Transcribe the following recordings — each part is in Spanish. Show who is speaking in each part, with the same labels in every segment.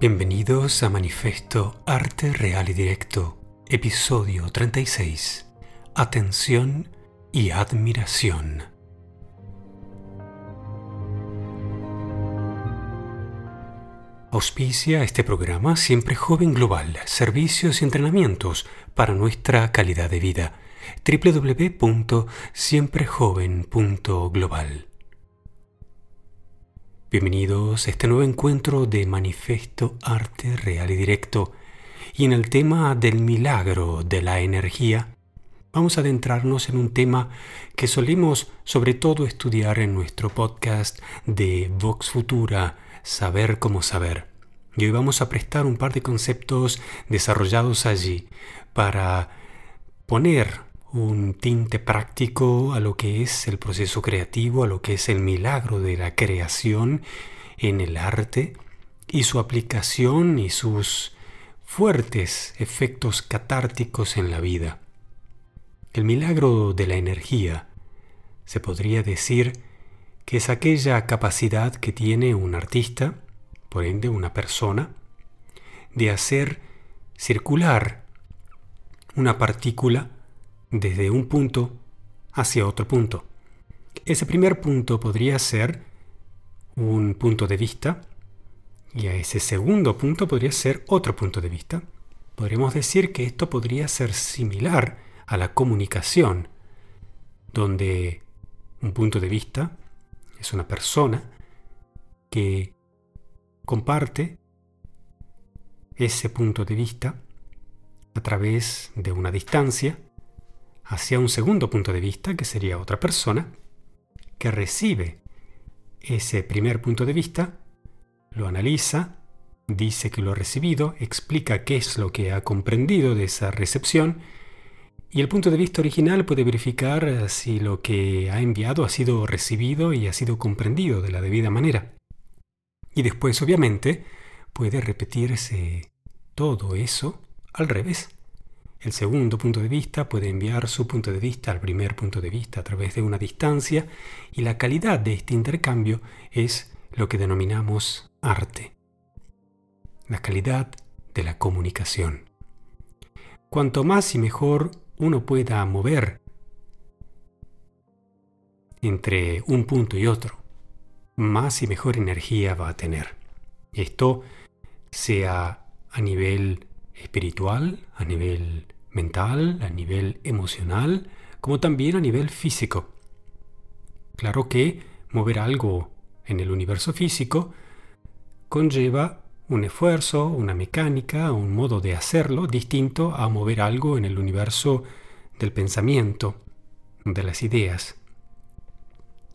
Speaker 1: Bienvenidos a Manifesto Arte Real y Directo, episodio 36. Atención y admiración. Auspicia este programa Siempre Joven Global, servicios y entrenamientos para nuestra calidad de vida. www.siemprejoven.global Bienvenidos a este nuevo encuentro de Manifesto Arte Real y Directo. Y en el tema del milagro de la energía, vamos a adentrarnos en un tema que solimos sobre todo estudiar en nuestro podcast de Vox Futura, Saber cómo saber. Y hoy vamos a prestar un par de conceptos desarrollados allí para poner un tinte práctico a lo que es el proceso creativo, a lo que es el milagro de la creación en el arte y su aplicación y sus fuertes efectos catárticos en la vida. El milagro de la energía se podría decir que es aquella capacidad que tiene un artista, por ende una persona, de hacer circular una partícula desde un punto hacia otro punto. Ese primer punto podría ser un punto de vista y a ese segundo punto podría ser otro punto de vista. Podríamos decir que esto podría ser similar a la comunicación, donde un punto de vista es una persona que comparte ese punto de vista a través de una distancia hacia un segundo punto de vista, que sería otra persona, que recibe ese primer punto de vista, lo analiza, dice que lo ha recibido, explica qué es lo que ha comprendido de esa recepción, y el punto de vista original puede verificar eh, si lo que ha enviado ha sido recibido y ha sido comprendido de la debida manera. Y después, obviamente, puede repetirse todo eso al revés. El segundo punto de vista puede enviar su punto de vista al primer punto de vista a través de una distancia y la calidad de este intercambio es lo que denominamos arte. La calidad de la comunicación. Cuanto más y mejor uno pueda mover entre un punto y otro, más y mejor energía va a tener. Esto sea a nivel espiritual, a nivel mental, a nivel emocional, como también a nivel físico. Claro que mover algo en el universo físico conlleva un esfuerzo, una mecánica, un modo de hacerlo distinto a mover algo en el universo del pensamiento, de las ideas.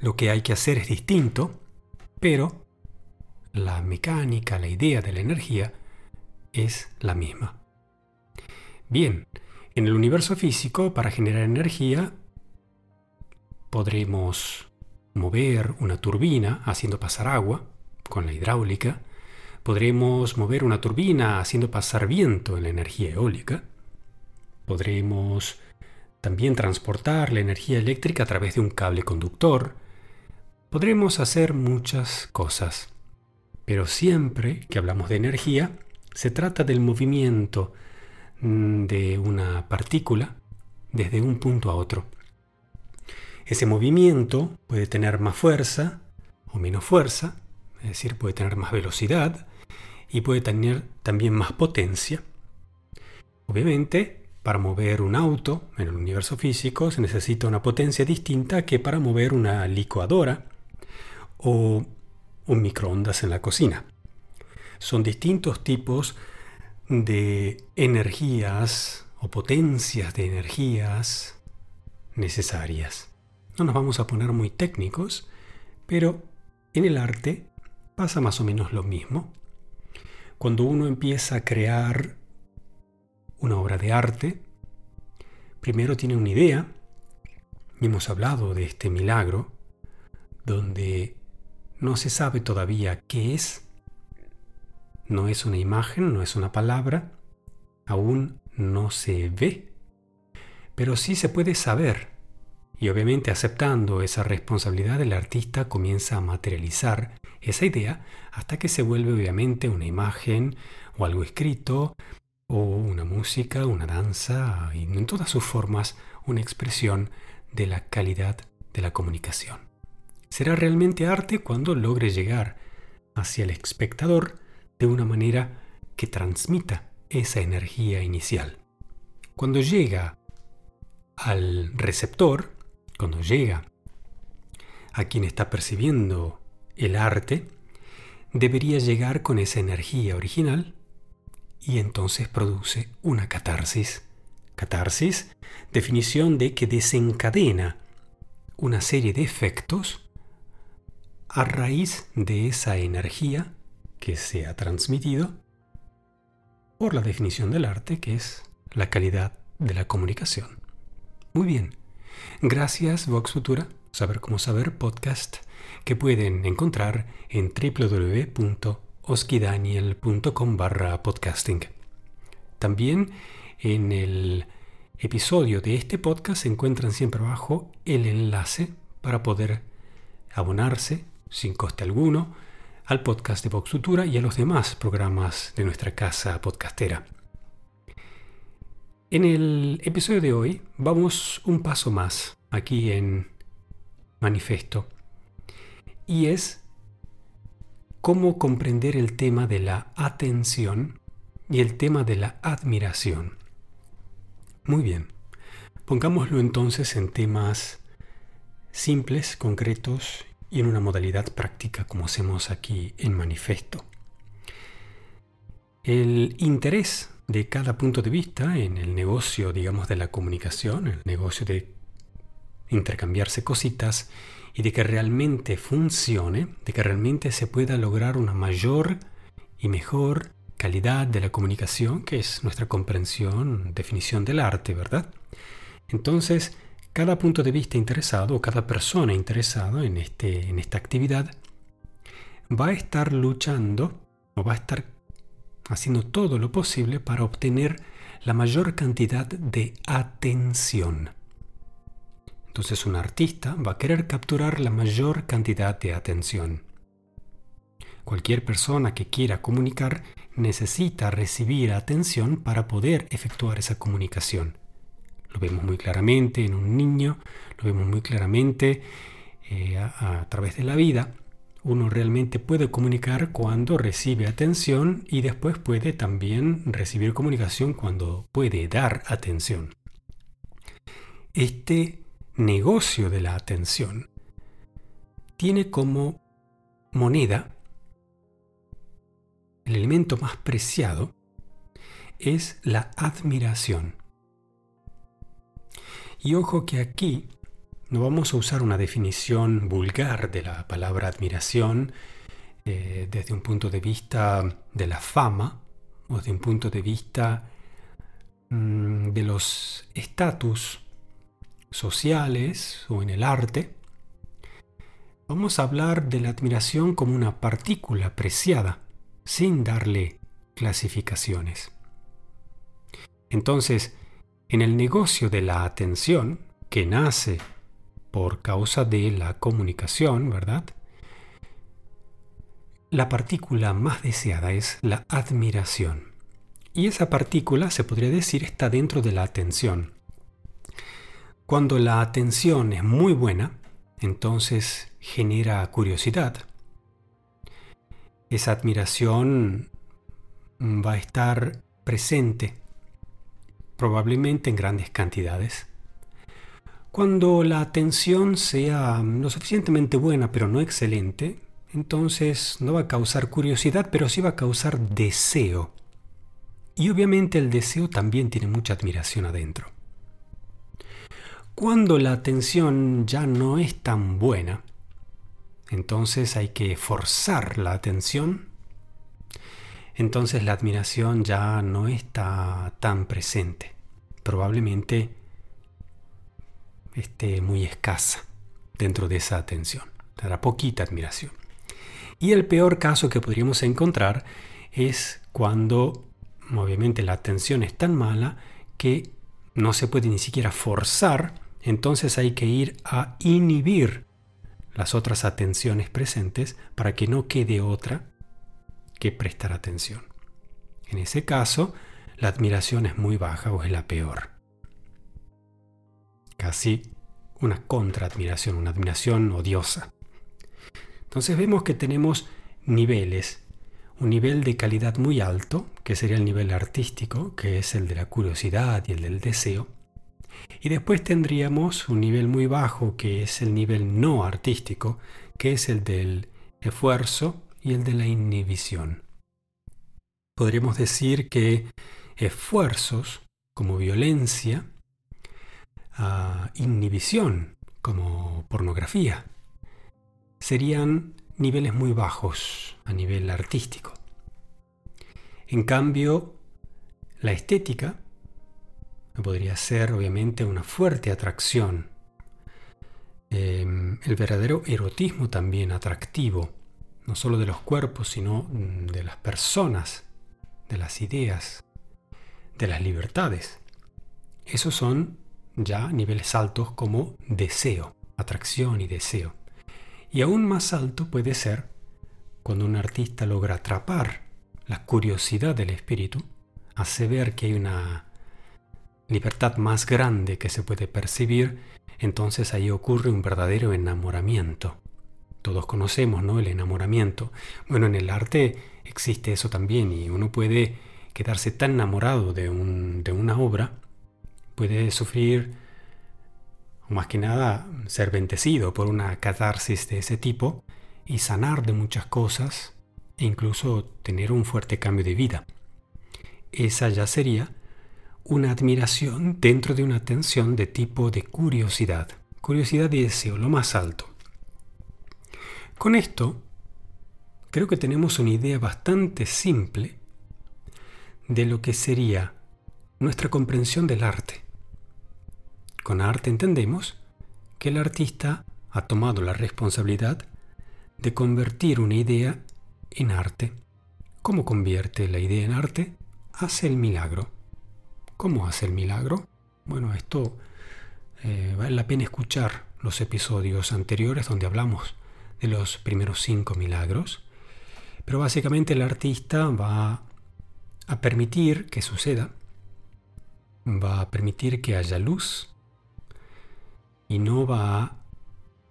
Speaker 1: Lo que hay que hacer es distinto, pero la mecánica, la idea de la energía es la misma. Bien, en el universo físico, para generar energía, podremos mover una turbina haciendo pasar agua con la hidráulica, podremos mover una turbina haciendo pasar viento en la energía eólica, podremos también transportar la energía eléctrica a través de un cable conductor, podremos hacer muchas cosas, pero siempre que hablamos de energía, se trata del movimiento Mm, de una partícula desde un punto a otro. Ese movimiento puede tener más fuerza o menos fuerza, es decir, puede tener más velocidad y puede tener también más potencia. Obviamente, para mover un auto en el universo físico se necesita una potencia distinta que para mover una licuadora o un microondas en la cocina. Son distintos tipos de energías o potencias de energías necesarias. No nos vamos a poner muy técnicos, pero en el arte pasa más o menos lo mismo. Cuando uno empieza a crear una obra de arte, primero tiene una idea, y hemos hablado de este milagro, donde no se sabe todavía qué es, no es una imagen, no es una palabra, aún no se ve, pero sí se puede saber Y obviamente aceptando esa responsabilidad, el artista comienza a materializar esa idea hasta que se vuelve obviamente una imagen o algo escrito o una música, una danza y en todas sus formas una expresión de la calidad de la comunicación. Será realmente arte cuando logre llegar hacia el espectador de una manera que transmita esa energía inicial. Cuando llega al receptor, cuando llega a quien está percibiendo el arte, debería llegar con esa energía original y entonces produce una catarsis. Catarsis, definición de que desencadena una serie de efectos a raíz de esa energía que se ha transmitido por la definición del arte, que es la calidad de la comunicación. Muy bien. Gracias, Vox Futura, Saber cómo saber podcast, que pueden encontrar en www.oskidaniel.com barra podcasting. También en el episodio de este podcast se encuentran siempre abajo el enlace para poder abonarse sin coste alguno al podcast de Vox Futura y a los demás programas de nuestra casa podcastera. En el episodio de hoy vamos un paso más aquí en Manifesto y es cómo comprender el tema de la atención y el tema de la admiración. Muy bien, pongámoslo entonces en temas simples, concretos y en una modalidad práctica como hacemos aquí en manifiesto. El interés de cada punto de vista en el negocio, digamos, de la comunicación, el negocio de intercambiarse cositas y de que realmente funcione, de que realmente se pueda lograr una mayor y mejor calidad de la comunicación, que es nuestra comprensión, definición del arte, ¿verdad? Entonces, cada punto de vista interesado o cada persona interesada en, este, en esta actividad va a estar luchando o va a estar haciendo todo lo posible para obtener la mayor cantidad de atención. Entonces un artista va a querer capturar la mayor cantidad de atención. Cualquier persona que quiera comunicar necesita recibir atención para poder efectuar esa comunicación. Lo vemos muy claramente en un niño, lo vemos muy claramente eh, a, a través de la vida. Uno realmente puede comunicar cuando recibe atención y después puede también recibir comunicación cuando puede dar atención. Este negocio de la atención tiene como moneda el elemento más preciado es la admiración. Y ojo que aquí no vamos a usar una definición vulgar de la palabra admiración eh, desde un punto de vista de la fama o desde un punto de vista mm, de los estatus sociales o en el arte. Vamos a hablar de la admiración como una partícula preciada, sin darle clasificaciones. Entonces, en el negocio de la atención, que nace por causa de la comunicación, ¿verdad? La partícula más deseada es la admiración. Y esa partícula, se podría decir, está dentro de la atención. Cuando la atención es muy buena, entonces genera curiosidad. Esa admiración va a estar presente probablemente en grandes cantidades. Cuando la atención sea lo suficientemente buena pero no excelente, entonces no va a causar curiosidad, pero sí va a causar deseo. Y obviamente el deseo también tiene mucha admiración adentro. Cuando la atención ya no es tan buena, entonces hay que forzar la atención entonces la admiración ya no está tan presente. Probablemente esté muy escasa dentro de esa atención. Dará poquita admiración. Y el peor caso que podríamos encontrar es cuando obviamente la atención es tan mala que no se puede ni siquiera forzar entonces hay que ir a inhibir las otras atenciones presentes para que no quede otra que prestar atención. En ese caso, la admiración es muy baja o es la peor. Casi una contraadmiración, una admiración odiosa. Entonces vemos que tenemos niveles. Un nivel de calidad muy alto, que sería el nivel artístico, que es el de la curiosidad y el del deseo. Y después tendríamos un nivel muy bajo, que es el nivel no artístico, que es el del esfuerzo y el de la inhibición. Podríamos decir que esfuerzos como violencia, ah, inhibición como pornografía, serían niveles muy bajos a nivel artístico. En cambio, la estética podría ser obviamente una fuerte atracción. Em, el verdadero erotismo también atractivo, no solo de los cuerpos, sino mm, de las personas, de las ideas, de las libertades. Esos son ya niveles altos como deseo, atracción y deseo. Y aún más alto puede ser cuando un artista logra atrapar la curiosidad del espíritu, hace ver que hay una libertad más grande que se puede percibir, entonces ahí ocurre un verdadero enamoramiento. Todos conocemos, ¿no? El enamoramiento. Bueno, en el arte existe eso también y uno puede quedarse tan enamorado de, de una obra, puede sufrir más que nada ser bendecido por una catarsis de ese tipo y sanar de muchas cosas e incluso tener un fuerte cambio de vida. Esa ya sería una admiración dentro de una atención de tipo de curiosidad, curiosidad y deseo, lo más alto. Con esto, creo que tenemos una idea bastante simple de lo que sería nuestra comprensión del arte. Con arte entendemos que el artista ha tomado la responsabilidad de convertir una idea en arte. ¿Cómo convierte la idea en arte? Hace el milagro. ¿Cómo hace el milagro? Bueno, esto eh, vale la pena escuchar los episodios anteriores donde hablamos de los primeros cinco milagros. Pero básicamente el artista va a permitir que suceda, va a permitir que haya luz, y no va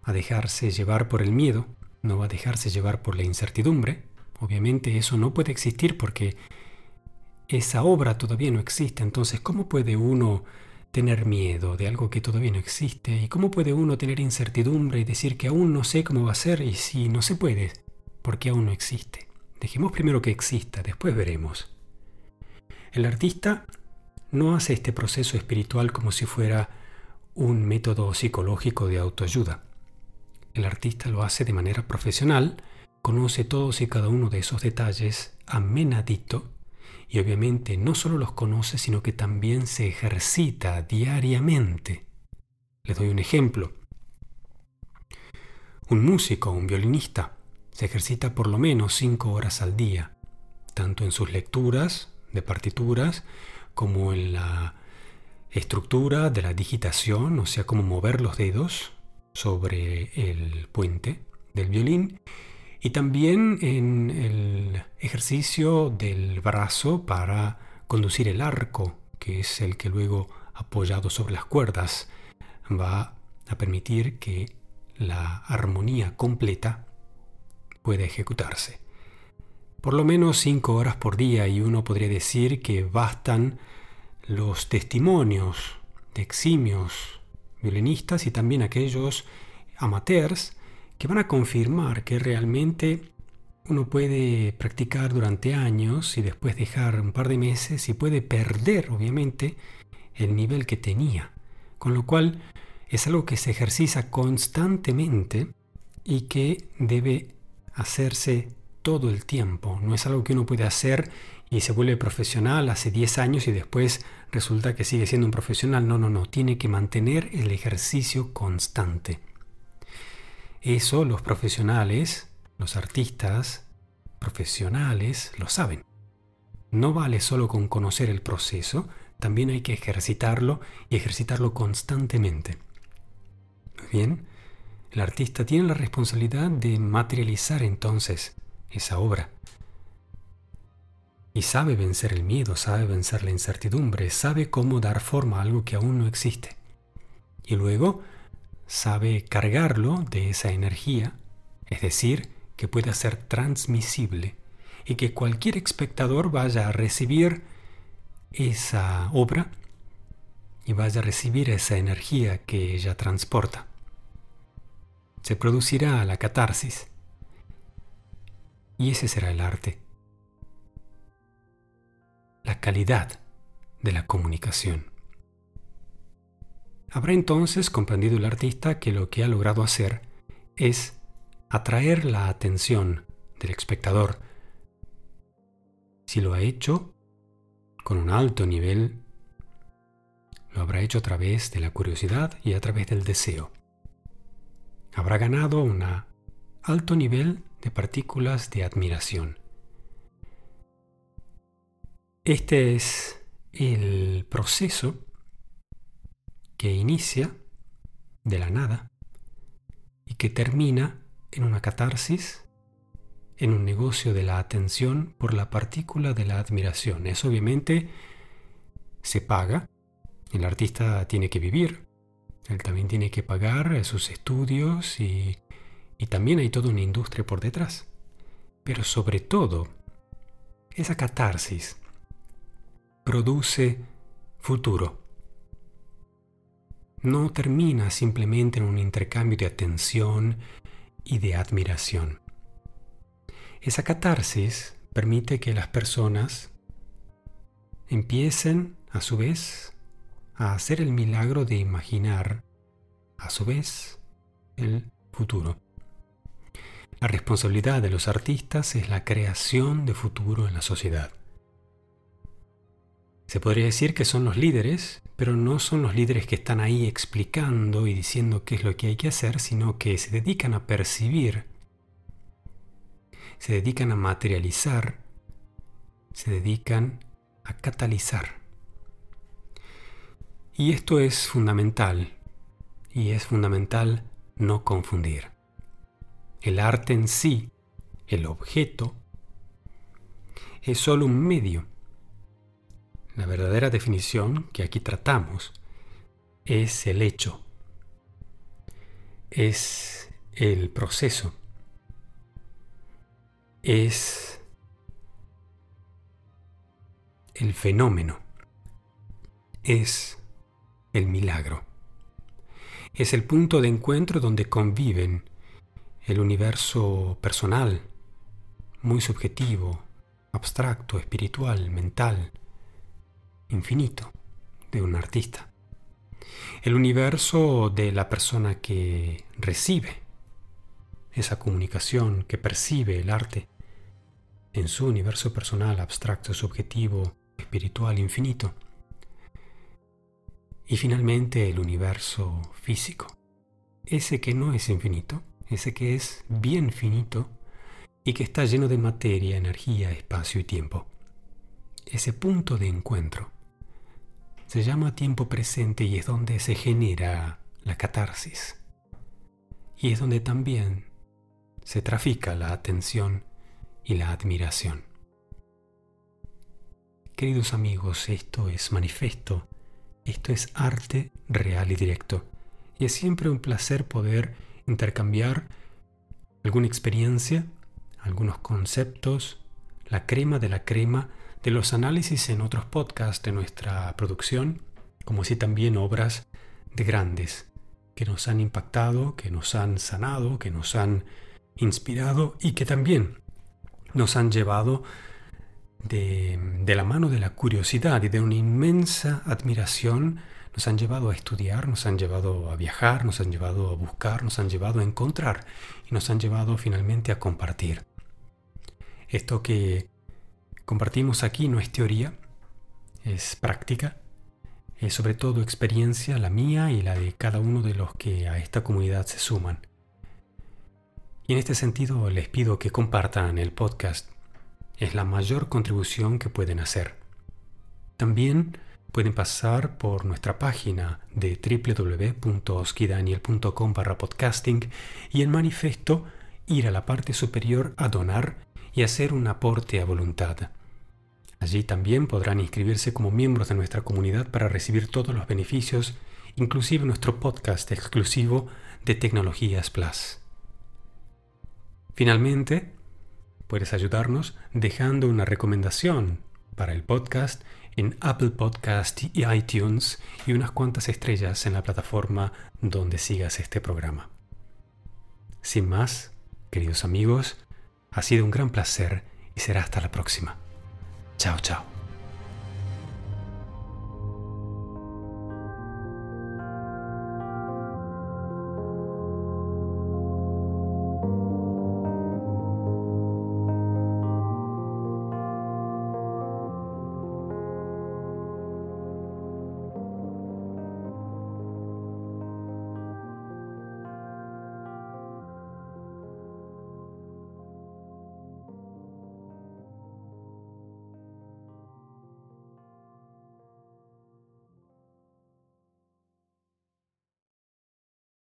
Speaker 1: a dejarse llevar por el miedo, no va a dejarse llevar por la incertidumbre. Obviamente eso no puede existir porque esa obra todavía no existe. Entonces, ¿cómo puede uno tener miedo de algo que todavía no existe? ¿Y cómo puede uno tener incertidumbre y decir que aún no sé cómo va a ser y si no se puede? Porque aún no existe. Dejemos primero que exista, después veremos. El artista no hace este proceso espiritual como si fuera un método psicológico de autoayuda. El artista lo hace de manera profesional, conoce todos y cada uno de esos detalles amenadito y obviamente no solo los conoce, sino que también se ejercita diariamente. Les doy un ejemplo. Un músico, un violinista, se ejercita por lo menos cinco horas al día, tanto en sus lecturas de partituras como en la estructura de la digitación, o sea, cómo mover los dedos sobre el puente del violín y también en el ejercicio del brazo para conducir el arco, que es el que luego apoyado sobre las cuerdas va a permitir que la armonía completa pueda ejecutarse. Por lo menos cinco horas por día y uno podría decir que bastan los testimonios de eximios violinistas y también aquellos amateurs que van a confirmar que realmente uno puede practicar durante años y después dejar un par de meses y puede perder obviamente el nivel que tenía. Con lo cual es algo que se ejercita constantemente y que debe hacerse todo el tiempo. No es algo que uno puede hacer y se vuelve profesional hace 10 años y después resulta que sigue siendo un profesional. No, no, no. Tiene que mantener el ejercicio constante. Eso los profesionales, los artistas profesionales lo saben. No vale solo con conocer el proceso, también hay que ejercitarlo y ejercitarlo constantemente. Bien, el artista tiene la responsabilidad de materializar entonces esa obra. Y sabe vencer el miedo, sabe vencer la incertidumbre, sabe cómo dar forma a algo que aún no existe. Y luego sabe cargarlo de esa energía, es decir, que pueda ser transmisible y que cualquier espectador vaya a recibir esa obra y vaya a recibir esa energía que ella transporta. Se producirá la catarsis. Y ese será el arte. La calidad de la comunicación. Habrá entonces comprendido el artista que lo que ha logrado hacer es atraer la atención del espectador. Si lo ha hecho con un alto nivel, lo habrá hecho a través de la curiosidad y a través del deseo. Habrá ganado un alto nivel de partículas de admiración. Este es el proceso que inicia de la nada y que termina en una catarsis, en un negocio de la atención por la partícula de la admiración. Eso obviamente se paga, el artista tiene que vivir, él también tiene que pagar sus estudios y, y también hay toda una industria por detrás. Pero sobre todo, esa catarsis produce futuro no termina simplemente en un intercambio de atención y de admiración. Esa catarsis permite que las personas empiecen, a su vez, a hacer el milagro de imaginar, a su vez, el futuro. La responsabilidad de los artistas es la creación de futuro en la sociedad. Se podría decir que son los líderes, pero no son los líderes que están ahí explicando y diciendo qué es lo que hay que hacer, sino que se dedican a percibir, se dedican a materializar, se dedican a catalizar. Y esto es fundamental, y es fundamental no confundir. El arte en sí, el objeto, es solo un medio la verdadera definición que aquí tratamos es el hecho, es el proceso, es el fenómeno, es el milagro. Es el punto de encuentro donde conviven el universo personal, muy subjetivo, abstracto, espiritual, mental, infinito de un artista. El universo de la persona que recibe esa comunicación, que percibe el arte en su universo personal, abstracto, subjetivo, espiritual, infinito. Y finalmente el universo físico, ese que no es infinito, ese que es bien finito y que está lleno de materia, energía, espacio y tiempo. Ese punto de encuentro se llama tiempo presente y es donde se genera la catarsis. Y es donde también se trafica la atención y la admiración. Queridos amigos, esto es manifiesto, esto es arte real y directo. Y es siempre un placer poder intercambiar alguna experiencia, algunos conceptos, la crema de la crema de los análisis en otros podcasts de nuestra producción, como así también obras de grandes que nos han impactado, que nos han sanado, que nos han inspirado y que también nos han llevado de, de, la mano de la curiosidad y de una inmensa admiración, nos han llevado a estudiar, nos han llevado a viajar, nos han llevado a buscar, nos han llevado a encontrar y nos han llevado finalmente a compartir. Esto que compartimos aquí no es teoría, es práctica, es sobre todo experiencia, la mía y la de cada uno de los que a esta comunidad se suman. Y en este sentido les pido que compartan el podcast. Es la mayor contribución que pueden hacer. También pueden pasar por nuestra página de www.oskidaniel.com barra podcasting y en manifiesto ir a la parte superior a donar y hacer un aporte a voluntad. Allí también podrán inscribirse como miembros de nuestra comunidad para recibir todos los beneficios, inclusive nuestro podcast exclusivo de Tecnologías Plus. Finalmente, puedes ayudarnos dejando una recomendación para el podcast en Apple Podcast y iTunes y unas cuantas estrellas en la plataforma donde sigas este programa. Sin más, queridos amigos, ha sido un gran placer y será hasta la próxima. 早早。